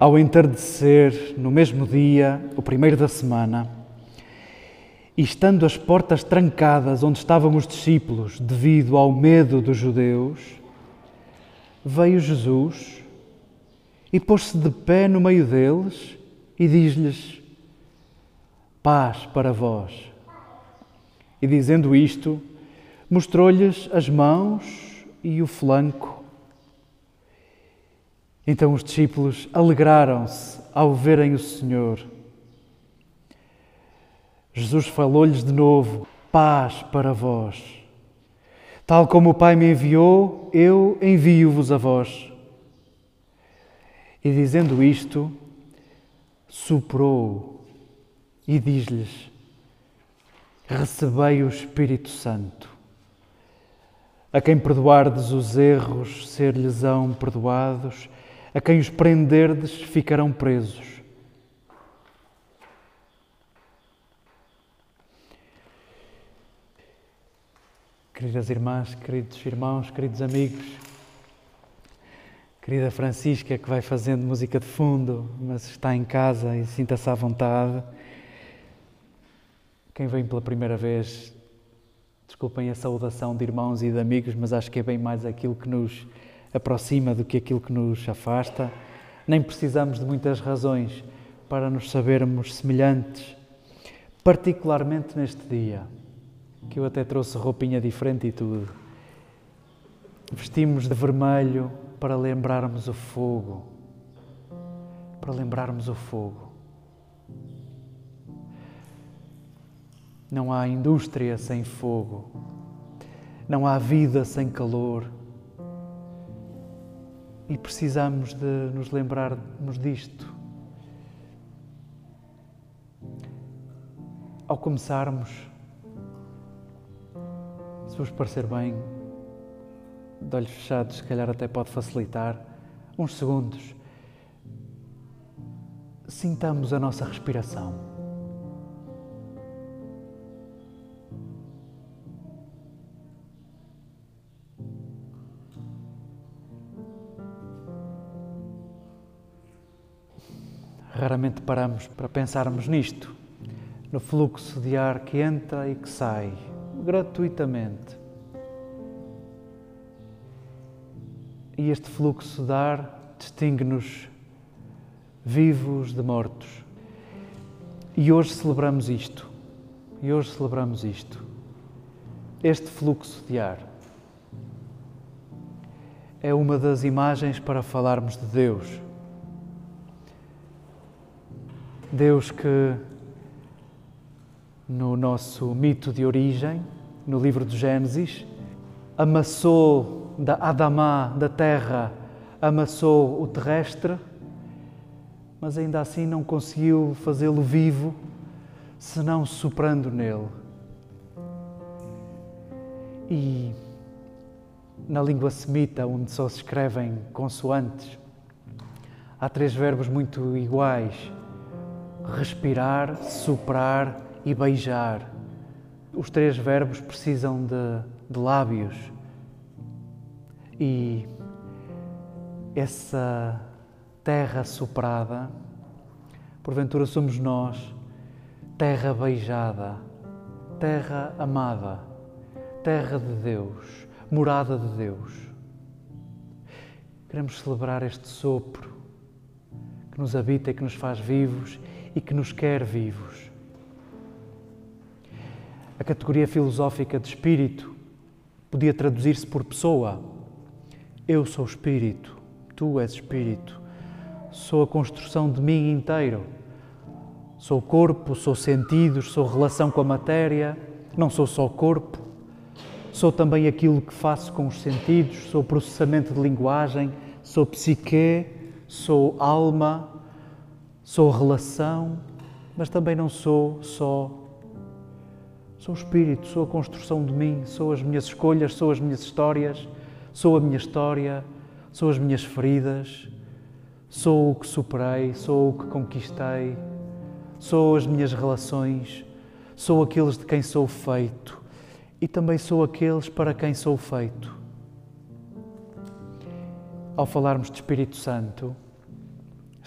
Ao entardecer, no mesmo dia, o primeiro da semana, e estando as portas trancadas onde estavam os discípulos, devido ao medo dos judeus, veio Jesus e pôs-se de pé no meio deles e diz-lhes: Paz para vós. E dizendo isto, mostrou-lhes as mãos e o flanco. Então os discípulos alegraram-se ao verem o Senhor. Jesus falou-lhes de novo: Paz para vós. Tal como o Pai me enviou, eu envio-vos a vós. E dizendo isto, soprou e diz-lhes: Recebei o Espírito Santo. A quem perdoardes os erros, ser-lhes-ão perdoados a quem os prenderdes ficarão presos. Queridas irmãs, queridos irmãos, queridos amigos, querida Francisca que vai fazendo música de fundo, mas está em casa e sinta-se à vontade. Quem vem pela primeira vez, desculpem a saudação de irmãos e de amigos, mas acho que é bem mais aquilo que nos aproxima do que aquilo que nos afasta. Nem precisamos de muitas razões para nos sabermos semelhantes, particularmente neste dia, que eu até trouxe roupinha diferente e tudo. Vestimos de vermelho para lembrarmos o fogo, para lembrarmos o fogo. Não há indústria sem fogo, não há vida sem calor e precisamos de nos lembrarmos disto. Ao começarmos, se vos parecer bem, de olhos fechados, se calhar até pode facilitar, uns segundos, sintamos a nossa respiração. Raramente paramos para pensarmos nisto, no fluxo de ar que entra e que sai, gratuitamente. E este fluxo de ar distingue-nos vivos de mortos. E hoje celebramos isto. E hoje celebramos isto. Este fluxo de ar é uma das imagens para falarmos de Deus Deus que, no nosso mito de origem, no livro de Gênesis, amassou da Adamá, da terra, amassou o terrestre, mas ainda assim não conseguiu fazê-lo vivo, senão soprando nele. E na língua semita, onde só se escrevem consoantes, há três verbos muito iguais respirar, soprar e beijar. Os três verbos precisam de, de lábios. E essa terra soprada, porventura somos nós, terra beijada, terra amada, terra de Deus, morada de Deus. Queremos celebrar este sopro que nos habita e que nos faz vivos e que nos quer vivos. A categoria filosófica de espírito podia traduzir-se por pessoa. Eu sou espírito, tu és espírito. Sou a construção de mim inteiro. Sou corpo, sou sentidos, sou relação com a matéria, não sou só corpo. Sou também aquilo que faço com os sentidos, sou processamento de linguagem, sou psique, sou alma, Sou relação, mas também não sou só. Sou espírito, sou a construção de mim, sou as minhas escolhas, sou as minhas histórias, sou a minha história, sou as minhas feridas, sou o que superei, sou o que conquistei, sou as minhas relações, sou aqueles de quem sou feito e também sou aqueles para quem sou feito. Ao falarmos de Espírito Santo,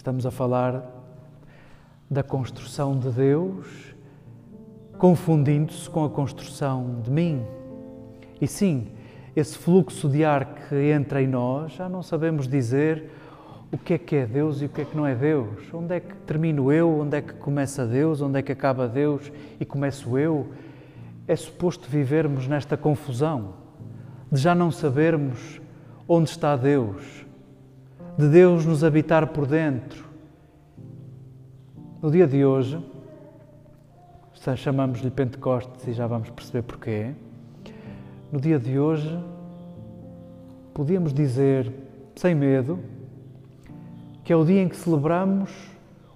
Estamos a falar da construção de Deus, confundindo-se com a construção de mim. E sim, esse fluxo de ar que entra em nós, já não sabemos dizer o que é que é Deus e o que é que não é Deus. Onde é que termino eu, onde é que começa Deus, onde é que acaba Deus e começo eu. É suposto vivermos nesta confusão, de já não sabermos onde está Deus, de Deus nos habitar por dentro. No dia de hoje, chamamos-lhe Pentecostes e já vamos perceber porquê. No dia de hoje, podíamos dizer, sem medo, que é o dia em que celebramos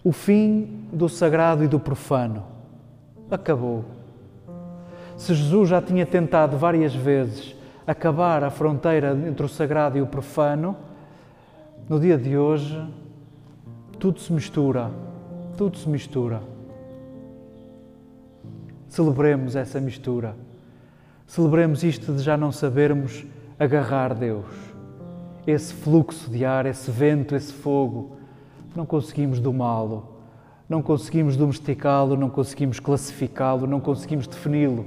o fim do sagrado e do profano. Acabou. Se Jesus já tinha tentado várias vezes acabar a fronteira entre o sagrado e o profano, no dia de hoje tudo se mistura, tudo se mistura. Celebremos essa mistura. Celebremos isto de já não sabermos agarrar Deus esse fluxo de ar, esse vento, esse fogo. Não conseguimos domá-lo, não conseguimos domesticá-lo, não conseguimos classificá-lo, não conseguimos defini-lo.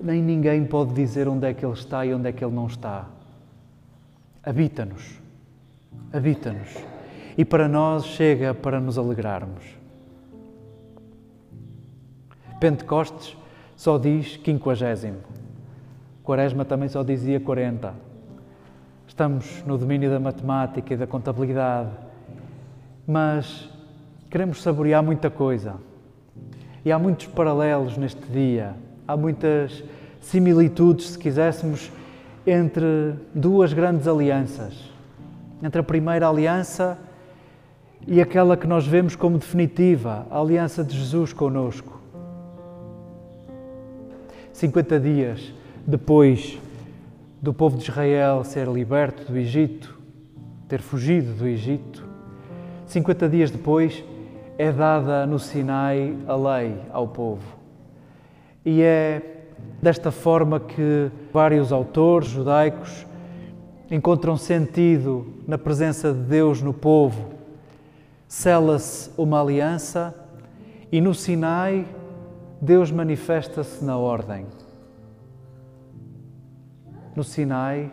Nem ninguém pode dizer onde é que ele está e onde é que ele não está. Habita-nos, habita-nos. E para nós chega para nos alegrarmos. Pentecostes só diz quinquagésimo. Quaresma também só dizia quarenta estamos no domínio da matemática e da contabilidade, mas queremos saborear muita coisa. E há muitos paralelos neste dia, há muitas similitudes, se quiséssemos, entre duas grandes alianças. Entre a primeira aliança e aquela que nós vemos como definitiva, a aliança de Jesus conosco. 50 dias depois do povo de Israel ser liberto do Egito, ter fugido do Egito. 50 dias depois é dada no Sinai a lei ao povo. E é desta forma que vários autores judaicos encontram sentido na presença de Deus no povo. Sela-se uma aliança e no Sinai Deus manifesta-se na ordem no Sinai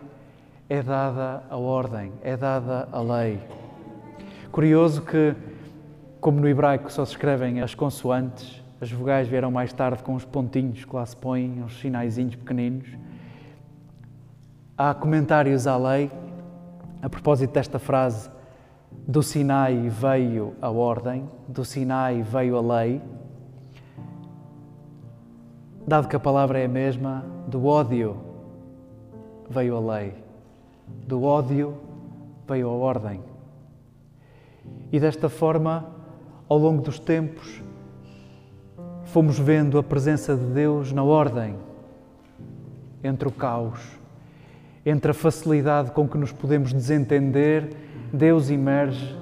é dada a ordem, é dada a lei. Curioso que, como no hebraico só se escrevem as consoantes, as vogais vieram mais tarde com os pontinhos que lá se põem, uns sinaizinhos pequeninos. Há comentários à lei a propósito desta frase: do Sinai veio a ordem, do Sinai veio a lei. Dado que a palavra é a mesma, do ódio veio a lei, do ódio veio a ordem. E desta forma, ao longo dos tempos, fomos vendo a presença de Deus na ordem, entre o caos, entre a facilidade com que nos podemos desentender, Deus emerge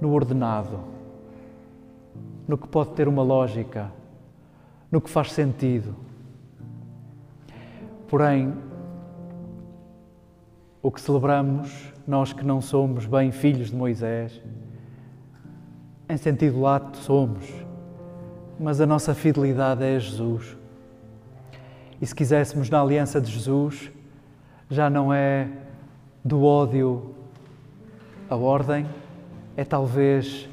no ordenado, no que pode ter uma lógica, no que faz sentido. Porém, o que celebramos, nós que não somos bem filhos de Moisés, em sentido lato somos, mas a nossa fidelidade é Jesus. E se quiséssemos na aliança de Jesus, já não é do ódio a ordem, é talvez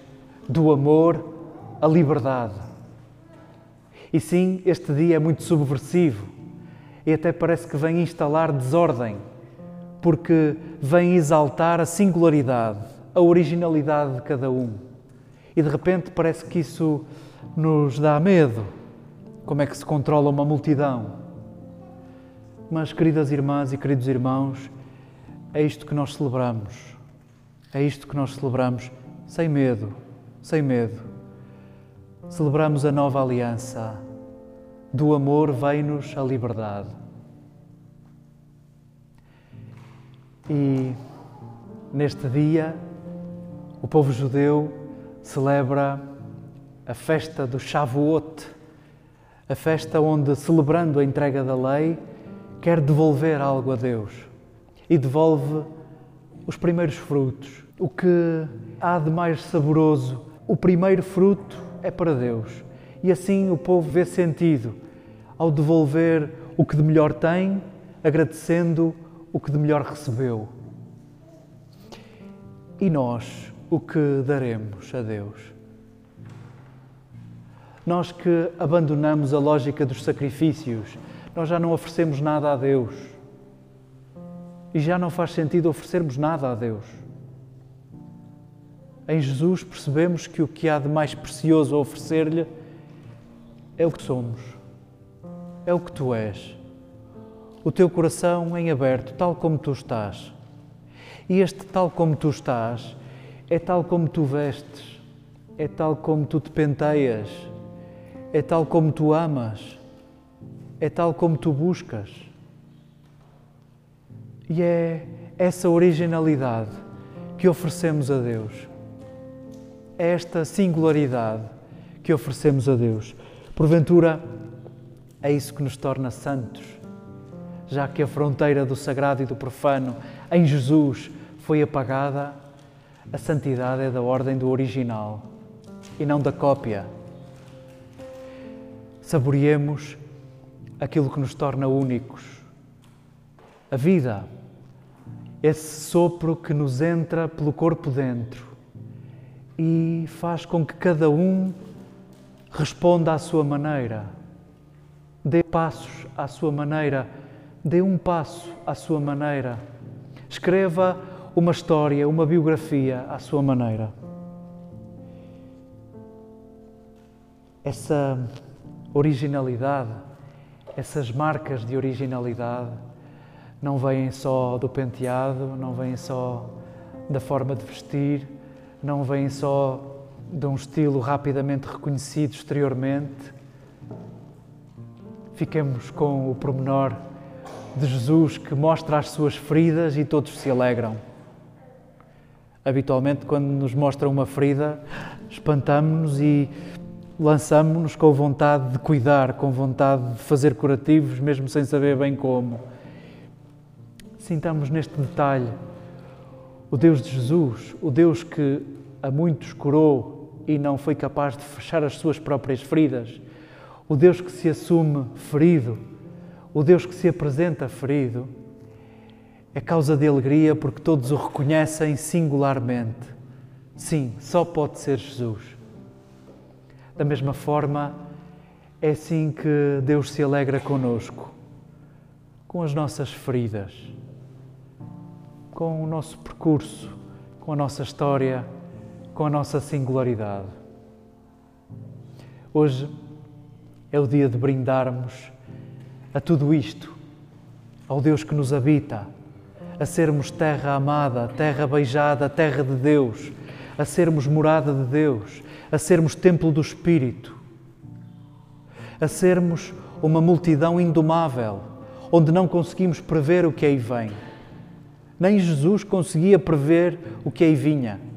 do amor a liberdade. E sim, este dia é muito subversivo e até parece que vem instalar desordem porque vem exaltar a singularidade, a originalidade de cada um. E de repente parece que isso nos dá medo. Como é que se controla uma multidão? Mas, queridas irmãs e queridos irmãos, é isto que nós celebramos. É isto que nós celebramos sem medo, sem medo. Celebramos a nova aliança. Do amor vem-nos a liberdade. E neste dia, o povo judeu celebra a festa do Shavuot, a festa onde, celebrando a entrega da lei, quer devolver algo a Deus e devolve os primeiros frutos, o que há de mais saboroso. O primeiro fruto é para Deus. E assim o povo vê sentido ao devolver o que de melhor tem, agradecendo o que de melhor recebeu. E nós, o que daremos a Deus? Nós que abandonamos a lógica dos sacrifícios, nós já não oferecemos nada a Deus. E já não faz sentido oferecermos nada a Deus. Em Jesus percebemos que o que há de mais precioso a oferecer-lhe é o que somos, é o que tu és. O teu coração em aberto, tal como tu estás. E este tal como tu estás é tal como tu vestes, é tal como tu te penteias, é tal como tu amas, é tal como tu buscas. E é essa originalidade que oferecemos a Deus. É esta singularidade que oferecemos a Deus. Porventura, é isso que nos torna santos, já que a fronteira do sagrado e do profano em Jesus foi apagada, a santidade é da ordem do original e não da cópia. Saboreemos aquilo que nos torna únicos. A vida, esse sopro que nos entra pelo corpo dentro e faz com que cada um responda à sua maneira, dê passos à sua maneira, dê um passo à sua maneira, escreva uma história, uma biografia à sua maneira. Essa originalidade, essas marcas de originalidade, não vêm só do penteado, não vêm só da forma de vestir, não vêm só de um estilo rapidamente reconhecido exteriormente. Fiquemos com o promenor de Jesus que mostra as suas feridas e todos se alegram. Habitualmente, quando nos mostra uma ferida, espantamos-nos e lançamos-nos com vontade de cuidar, com vontade de fazer curativos, mesmo sem saber bem como. Sintamos neste detalhe o Deus de Jesus, o Deus que a muitos curou e não foi capaz de fechar as suas próprias feridas. O Deus que se assume ferido, o Deus que se apresenta ferido, é causa de alegria porque todos o reconhecem singularmente. Sim, só pode ser Jesus. Da mesma forma, é assim que Deus se alegra conosco, com as nossas feridas, com o nosso percurso, com a nossa história com a nossa singularidade. Hoje é o dia de brindarmos a tudo isto, ao Deus que nos habita, a sermos terra amada, terra beijada, terra de Deus, a sermos morada de Deus, a sermos templo do Espírito, a sermos uma multidão indomável, onde não conseguimos prever o que aí vem. Nem Jesus conseguia prever o que aí vinha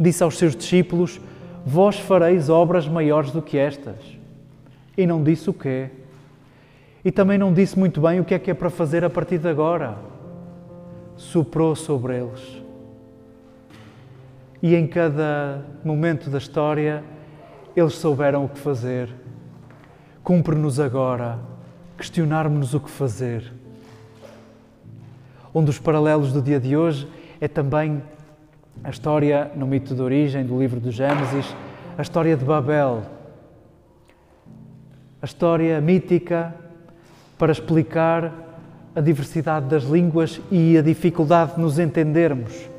disse aos seus discípulos: Vós fareis obras maiores do que estas. E não disse o quê. E também não disse muito bem o que é que é para fazer a partir de agora. Soprou sobre eles. E em cada momento da história, eles souberam o que fazer. Cumpre-nos agora questionarmos-nos o que fazer. Um dos paralelos do dia de hoje é também a história, no mito de origem do livro do Gênesis, a história de Babel. A história mítica para explicar a diversidade das línguas e a dificuldade de nos entendermos.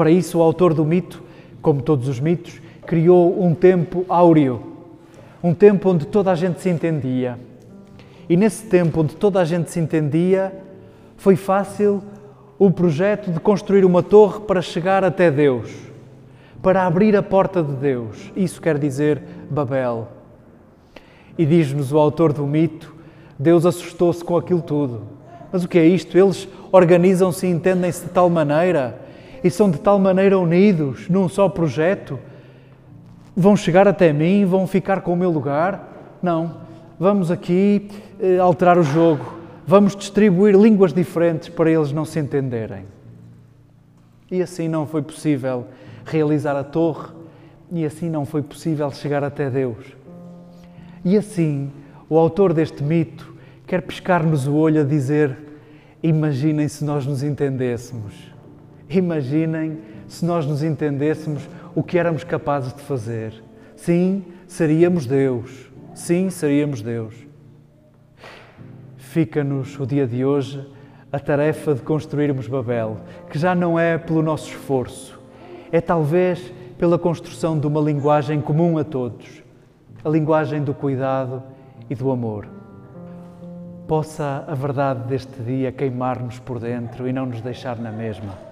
Para isso, o autor do mito, como todos os mitos, criou um tempo áureo, um tempo onde toda a gente se entendia. E nesse tempo onde toda a gente se entendia, foi fácil o projeto de construir uma torre para chegar até Deus, para abrir a porta de Deus. Isso quer dizer Babel. E diz-nos o autor do mito: Deus assustou-se com aquilo tudo. Mas o que é isto? Eles organizam-se e entendem-se de tal maneira e são de tal maneira unidos num só projeto. Vão chegar até mim, vão ficar com o meu lugar? Não. Vamos aqui eh, alterar o jogo vamos distribuir línguas diferentes para eles não se entenderem. E assim não foi possível realizar a torre, e assim não foi possível chegar até Deus. E assim, o autor deste mito quer pescar-nos o olho a dizer: imaginem se nós nos entendêssemos. Imaginem se nós nos entendêssemos o que éramos capazes de fazer. Sim, seríamos Deus. Sim, seríamos Deus. Fica-nos o dia de hoje a tarefa de construirmos Babel, que já não é pelo nosso esforço, é talvez pela construção de uma linguagem comum a todos, a linguagem do cuidado e do amor. Possa a verdade deste dia queimar-nos por dentro e não nos deixar na mesma.